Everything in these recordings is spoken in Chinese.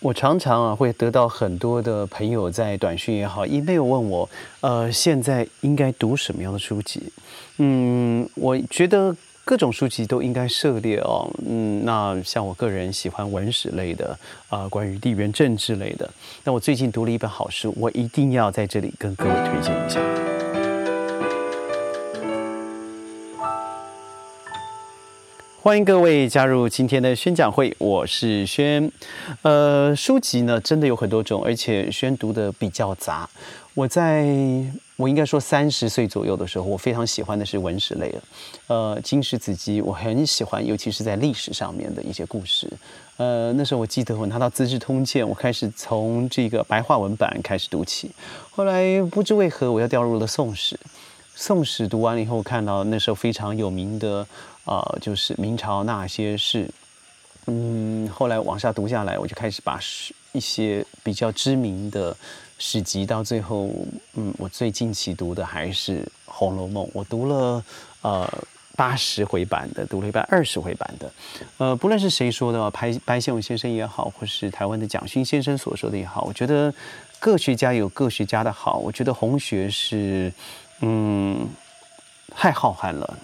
我常常啊会得到很多的朋友在短讯也好，email 问我，呃，现在应该读什么样的书籍？嗯，我觉得各种书籍都应该涉猎哦。嗯，那像我个人喜欢文史类的，啊，关于地缘政治类的。那我最近读了一本好书，我一定要在这里跟各位推荐一下。欢迎各位加入今天的宣讲会，我是轩。呃，书籍呢真的有很多种，而且宣读的比较杂。我在我应该说三十岁左右的时候，我非常喜欢的是文史类的，呃，金石子集我很喜欢，尤其是在历史上面的一些故事。呃，那时候我记得我拿到《资治通鉴》，我开始从这个白话文版开始读起，后来不知为何我又掉入了宋史。宋史读完了以后，看到那时候非常有名的。呃，就是明朝那些事，嗯，后来往下读下来，我就开始把一些比较知名的史籍，到最后，嗯，我最近期读的还是《红楼梦》，我读了呃八十回版的，读了一百二十回版的，呃，不论是谁说的，白白先勇先生也好，或是台湾的蒋勋先生所说的也好，我觉得各学家有各学家的好，我觉得红学是，嗯，太浩瀚了。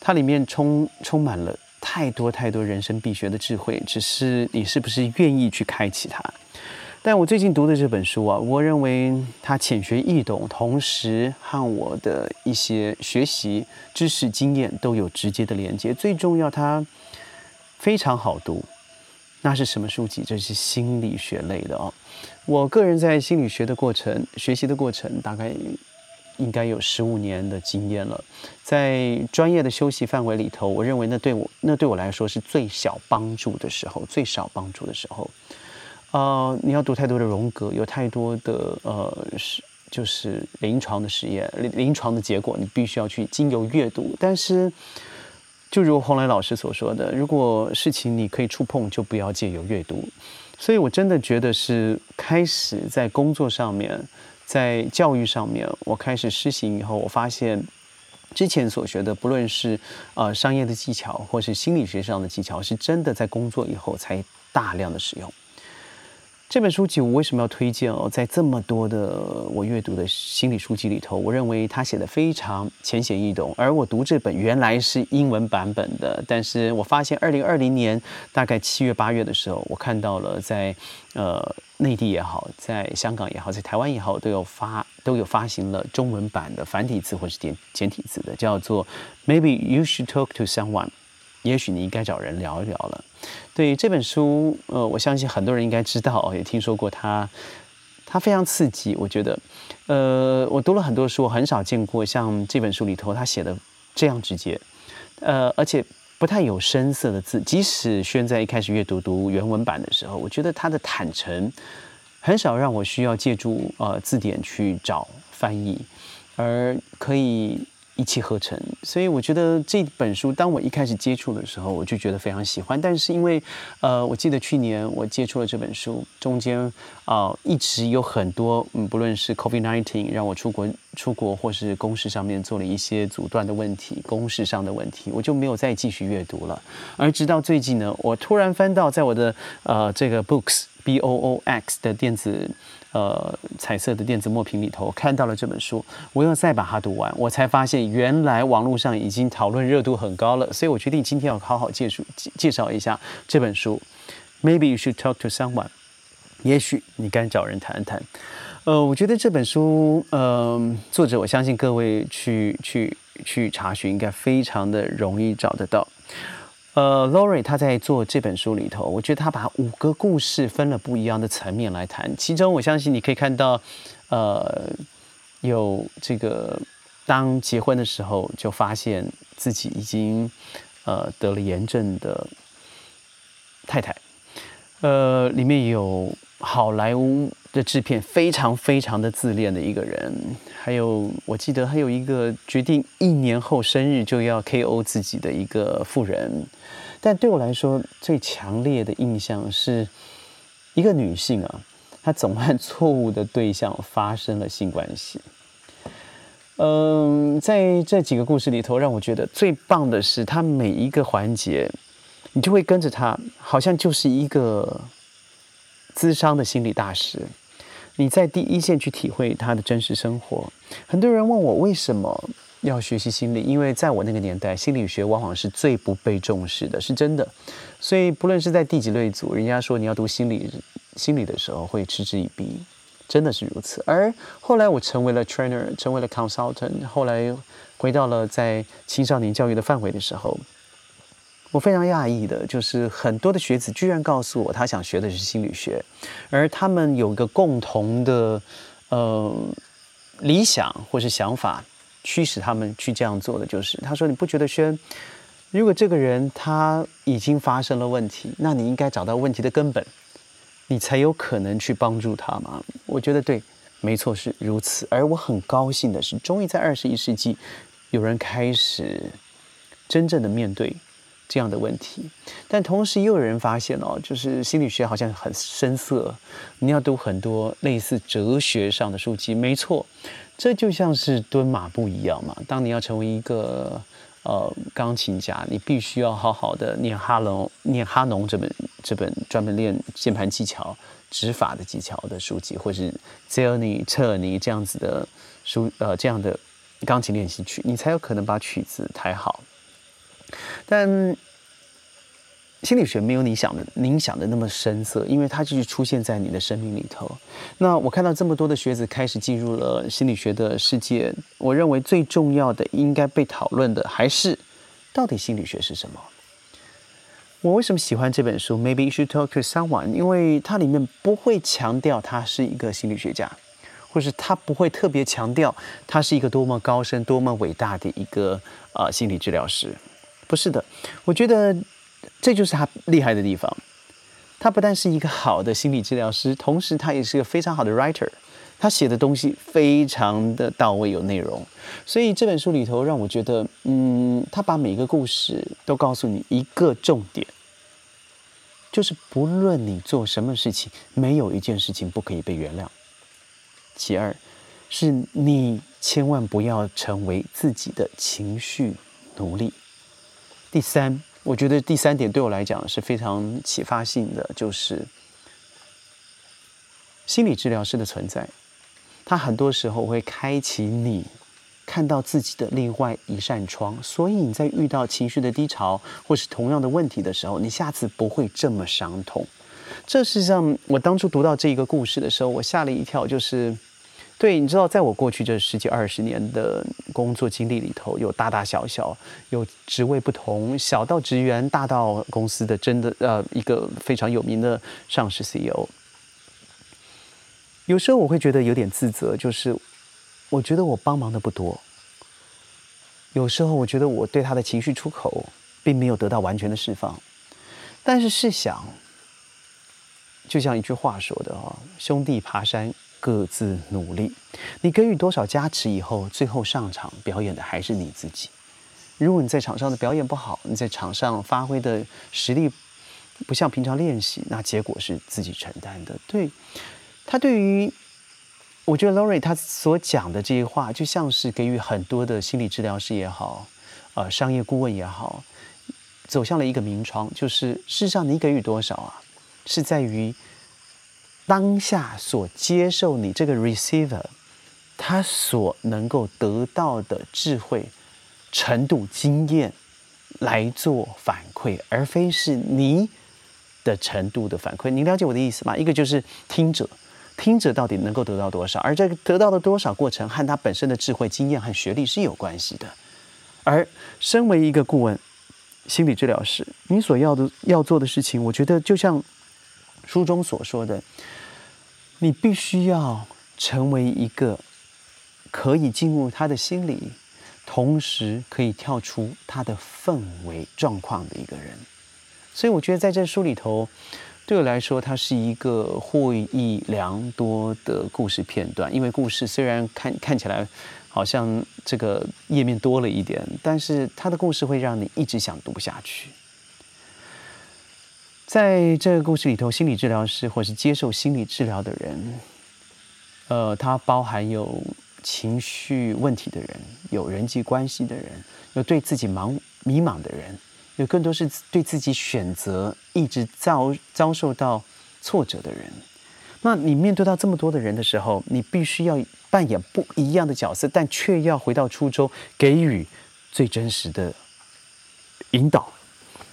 它里面充充满了太多太多人生必学的智慧，只是你是不是愿意去开启它？但我最近读的这本书啊，我认为它浅学易懂，同时和我的一些学习知识经验都有直接的连接。最重要，它非常好读。那是什么书籍？这是心理学类的哦。我个人在心理学的过程、学习的过程，大概。应该有十五年的经验了，在专业的修习范围里头，我认为那对我那对我来说是最小帮助的时候，最少帮助的时候。呃，你要读太多的荣格，有太多的呃是就是临床的实验、临床的结果，你必须要去经由阅读。但是，就如洪磊老师所说的，如果事情你可以触碰，就不要借由阅读。所以我真的觉得是开始在工作上面。在教育上面，我开始施行以后，我发现之前所学的，不论是呃商业的技巧，或是心理学上的技巧，是真的在工作以后才大量的使用。这本书籍我为什么要推荐哦？在这么多的我阅读的心理书籍里头，我认为他写的非常浅显易懂。而我读这本原来是英文版本的，但是我发现二零二零年大概七月八月的时候，我看到了在呃内地也好，在香港也好，在台湾也好，都有发都有发行了中文版的繁体字或是简简体字的，叫做 Maybe you should talk to someone。也许你应该找人聊一聊了。对这本书，呃，我相信很多人应该知道，也听说过它。它非常刺激，我觉得，呃，我读了很多书，很少见过像这本书里头他写的这样直接，呃，而且不太有深色的字。即使轩在一开始阅读读原文版的时候，我觉得他的坦诚很少让我需要借助呃字典去找翻译，而可以。一气呵成，所以我觉得这本书，当我一开始接触的时候，我就觉得非常喜欢。但是因为，呃，我记得去年我接触了这本书，中间啊一直有很多，嗯，不论是 COVID-19 让我出国出国，或是公事上面做了一些阻断的问题，公事上的问题，我就没有再继续阅读了。而直到最近呢，我突然翻到在我的呃这个 Books B O O X 的电子。呃，彩色的电子墨屏里头看到了这本书，我又再把它读完，我才发现原来网络上已经讨论热度很高了，所以我决定今天要好好介绍介绍一下这本书。Maybe you should talk to someone，也许你该找人谈谈。呃，我觉得这本书，呃，作者我相信各位去去去查询应该非常的容易找得到。呃，Lori 他在做这本书里头，我觉得他把五个故事分了不一样的层面来谈。其中，我相信你可以看到，呃，有这个当结婚的时候就发现自己已经呃得了炎症的太太，呃，里面有好莱坞。的制片非常非常的自恋的一个人，还有我记得还有一个决定一年后生日就要 KO 自己的一个富人，但对我来说最强烈的印象是一个女性啊，她总和错误的对象发生了性关系。嗯，在这几个故事里头，让我觉得最棒的是，她每一个环节，你就会跟着她，好像就是一个。咨商的心理大师，你在第一线去体会他的真实生活。很多人问我为什么要学习心理，因为在我那个年代，心理学往往是最不被重视的，是真的。所以不论是在第几类组，人家说你要读心理心理的时候，会嗤之以鼻，真的是如此。而后来我成为了 trainer，成为了 consultant，后来回到了在青少年教育的范围的时候。我非常讶异的，就是很多的学子居然告诉我，他想学的是心理学，而他们有个共同的呃理想或是想法，驱使他们去这样做的，就是他说：“你不觉得轩，如果这个人他已经发生了问题，那你应该找到问题的根本，你才有可能去帮助他吗？”我觉得对，没错是如此。而我很高兴的是，终于在二十一世纪，有人开始真正的面对。这样的问题，但同时又有人发现哦，就是心理学好像很深涩，你要读很多类似哲学上的书籍。没错，这就像是蹲马步一样嘛。当你要成为一个呃钢琴家，你必须要好好的念哈农念哈农这本这本专门练键盘技巧、指法的技巧的书籍，或是 z e l n i 彻尼这样子的书呃这样的钢琴练习曲，你才有可能把曲子弹好。但心理学没有你想的、您想的那么深色，因为它就是出现在你的生命里头。那我看到这么多的学子开始进入了心理学的世界，我认为最重要的应该被讨论的还是到底心理学是什么。我为什么喜欢这本书？Maybe you should talk to someone，因为它里面不会强调他是一个心理学家，或是他不会特别强调他是一个多么高深、多么伟大的一个啊心理治疗师。不是的，我觉得这就是他厉害的地方。他不但是一个好的心理治疗师，同时他也是个非常好的 writer。他写的东西非常的到位，有内容。所以这本书里头让我觉得，嗯，他把每一个故事都告诉你一个重点，就是不论你做什么事情，没有一件事情不可以被原谅。其二，是你千万不要成为自己的情绪奴隶。第三，我觉得第三点对我来讲是非常启发性的，就是心理治疗师的存在，他很多时候会开启你看到自己的另外一扇窗，所以你在遇到情绪的低潮或是同样的问题的时候，你下次不会这么伤痛。这事实上，我当初读到这一个故事的时候，我吓了一跳，就是。对，你知道，在我过去这十几二十年的工作经历里头，有大大小小，有职位不同，小到职员，大到公司的真的呃一个非常有名的上市 CEO。有时候我会觉得有点自责，就是我觉得我帮忙的不多。有时候我觉得我对他的情绪出口并没有得到完全的释放，但是试想，就像一句话说的啊，兄弟爬山。各自努力，你给予多少加持以后，最后上场表演的还是你自己。如果你在场上的表演不好，你在场上发挥的实力不像平常练习，那结果是自己承担的。对他，对于我觉得 Lori 他所讲的这些话，就像是给予很多的心理治疗师也好，呃，商业顾问也好，走向了一个名窗，就是事实上你给予多少啊，是在于。当下所接受你这个 receiver，他所能够得到的智慧程度、经验来做反馈，而非是你的程度的反馈。你了解我的意思吗？一个就是听者，听者到底能够得到多少，而这个得到的多少过程和他本身的智慧、经验和学历是有关系的。而身为一个顾问、心理治疗师，你所要的要做的事情，我觉得就像书中所说的。你必须要成为一个可以进入他的心里，同时可以跳出他的氛围状况的一个人。所以，我觉得在这书里头，对我来说，它是一个获益良多的故事片段。因为故事虽然看看起来好像这个页面多了一点，但是它的故事会让你一直想读下去。在这个故事里头，心理治疗师或是接受心理治疗的人，呃，它包含有情绪问题的人，有人际关系的人，有对自己茫迷茫的人，有更多是对自己选择一直遭遭受到挫折的人。那你面对到这么多的人的时候，你必须要扮演不一样的角色，但却要回到初衷，给予最真实的引导。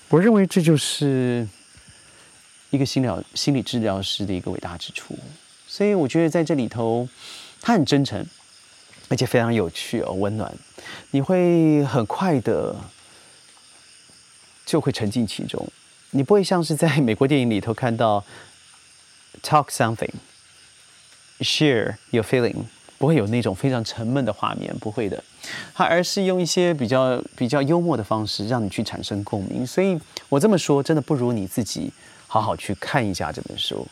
我认为这就是一个心疗心理治疗师的一个伟大之处。所以我觉得在这里头，他很真诚，而且非常有趣哦，温暖。你会很快的就会沉浸其中，你不会像是在美国电影里头看到。Talk something, share your feeling，不会有那种非常沉闷的画面，不会的，它而是用一些比较比较幽默的方式，让你去产生共鸣。所以我这么说，真的不如你自己好好去看一下这本书。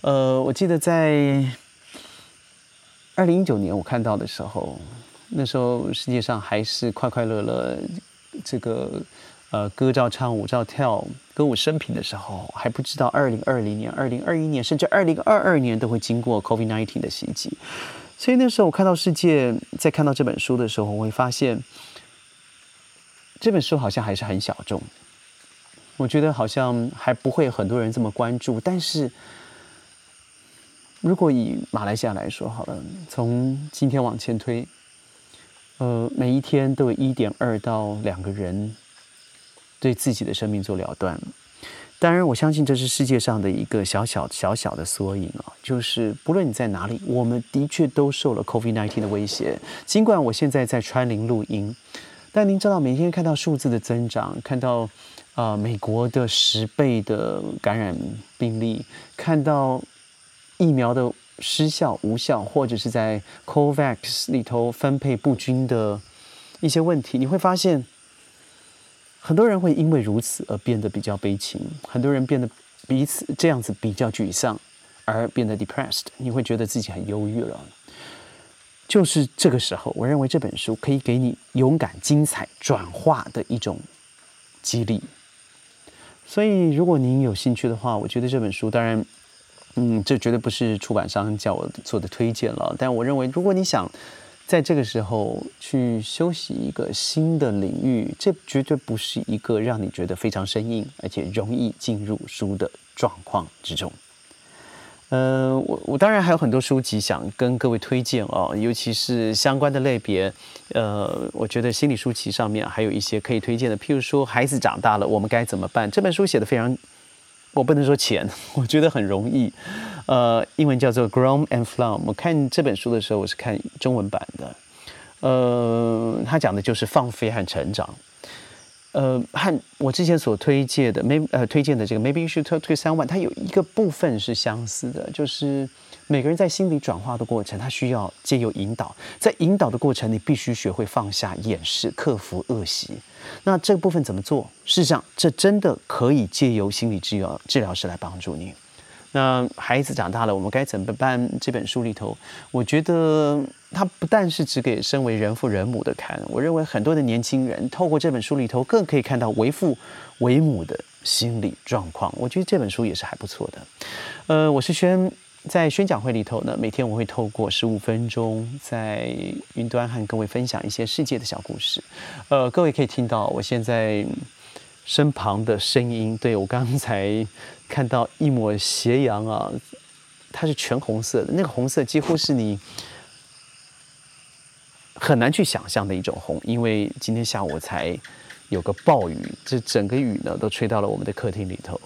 呃，我记得在二零一九年我看到的时候，那时候世界上还是快快乐乐，这个。呃，歌照唱，舞照跳，歌舞升平的时候，还不知道二零二零年、二零二一年，甚至二零二二年都会经过 COVID-19 的袭击。所以那时候我看到世界，在看到这本书的时候，我会发现这本书好像还是很小众。我觉得好像还不会很多人这么关注。但是如果以马来西亚来说，好了，从今天往前推，呃，每一天都有一点二到两个人。对自己的生命做了断，当然，我相信这是世界上的一个小小小小的缩影啊。就是不论你在哪里，我们的确都受了 COVID-19 的威胁。尽管我现在在川林录音，但您知道，每天看到数字的增长，看到啊美国的十倍的感染病例，看到疫苗的失效无效，或者是在 COVAX 里头分配不均的一些问题，你会发现。很多人会因为如此而变得比较悲情，很多人变得彼此这样子比较沮丧，而变得 depressed。你会觉得自己很忧郁了。就是这个时候，我认为这本书可以给你勇敢、精彩转化的一种激励。所以，如果您有兴趣的话，我觉得这本书，当然，嗯，这绝对不是出版商叫我做的推荐了。但我认为，如果你想，在这个时候去休息一个新的领域，这绝对不是一个让你觉得非常生硬，而且容易进入书的状况之中。呃，我我当然还有很多书籍想跟各位推荐哦，尤其是相关的类别。呃，我觉得心理书籍上面还有一些可以推荐的，譬如说《孩子长大了，我们该怎么办》这本书写的非常。我不能说钱，我觉得很容易。呃，英文叫做《Grown and Flown》。我看这本书的时候，我是看中文版的。呃，他讲的就是放飞和成长。呃，和我之前所推荐的没呃推荐的这个 Maybe You Should Talk to Someone，它有一个部分是相似的，就是每个人在心理转化的过程，他需要借由引导，在引导的过程，你必须学会放下、掩饰、克服恶习。那这个部分怎么做？事实上，这真的可以借由心理治疗治疗师来帮助你。那孩子长大了，我们该怎么办？这本书里头，我觉得。它不但是只给身为人父人母的看，我认为很多的年轻人透过这本书里头，更可以看到为父为母的心理状况。我觉得这本书也是还不错的。呃，我是宣，在宣讲会里头呢，每天我会透过十五分钟，在云端和各位分享一些世界的小故事。呃，各位可以听到我现在身旁的声音，对我刚才看到一抹斜阳啊，它是全红色的，那个红色几乎是你。很难去想象的一种红，因为今天下午才有个暴雨，这整个雨呢都吹到了我们的客厅里头。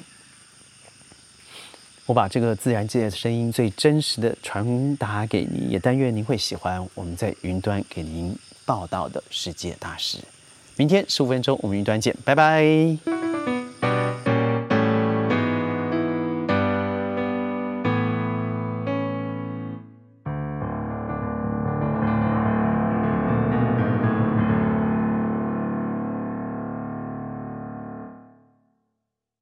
我把这个自然界的声音最真实的传达给你，也但愿您会喜欢我们在云端给您报道的世界大事。明天十五分钟，我们云端见，拜拜。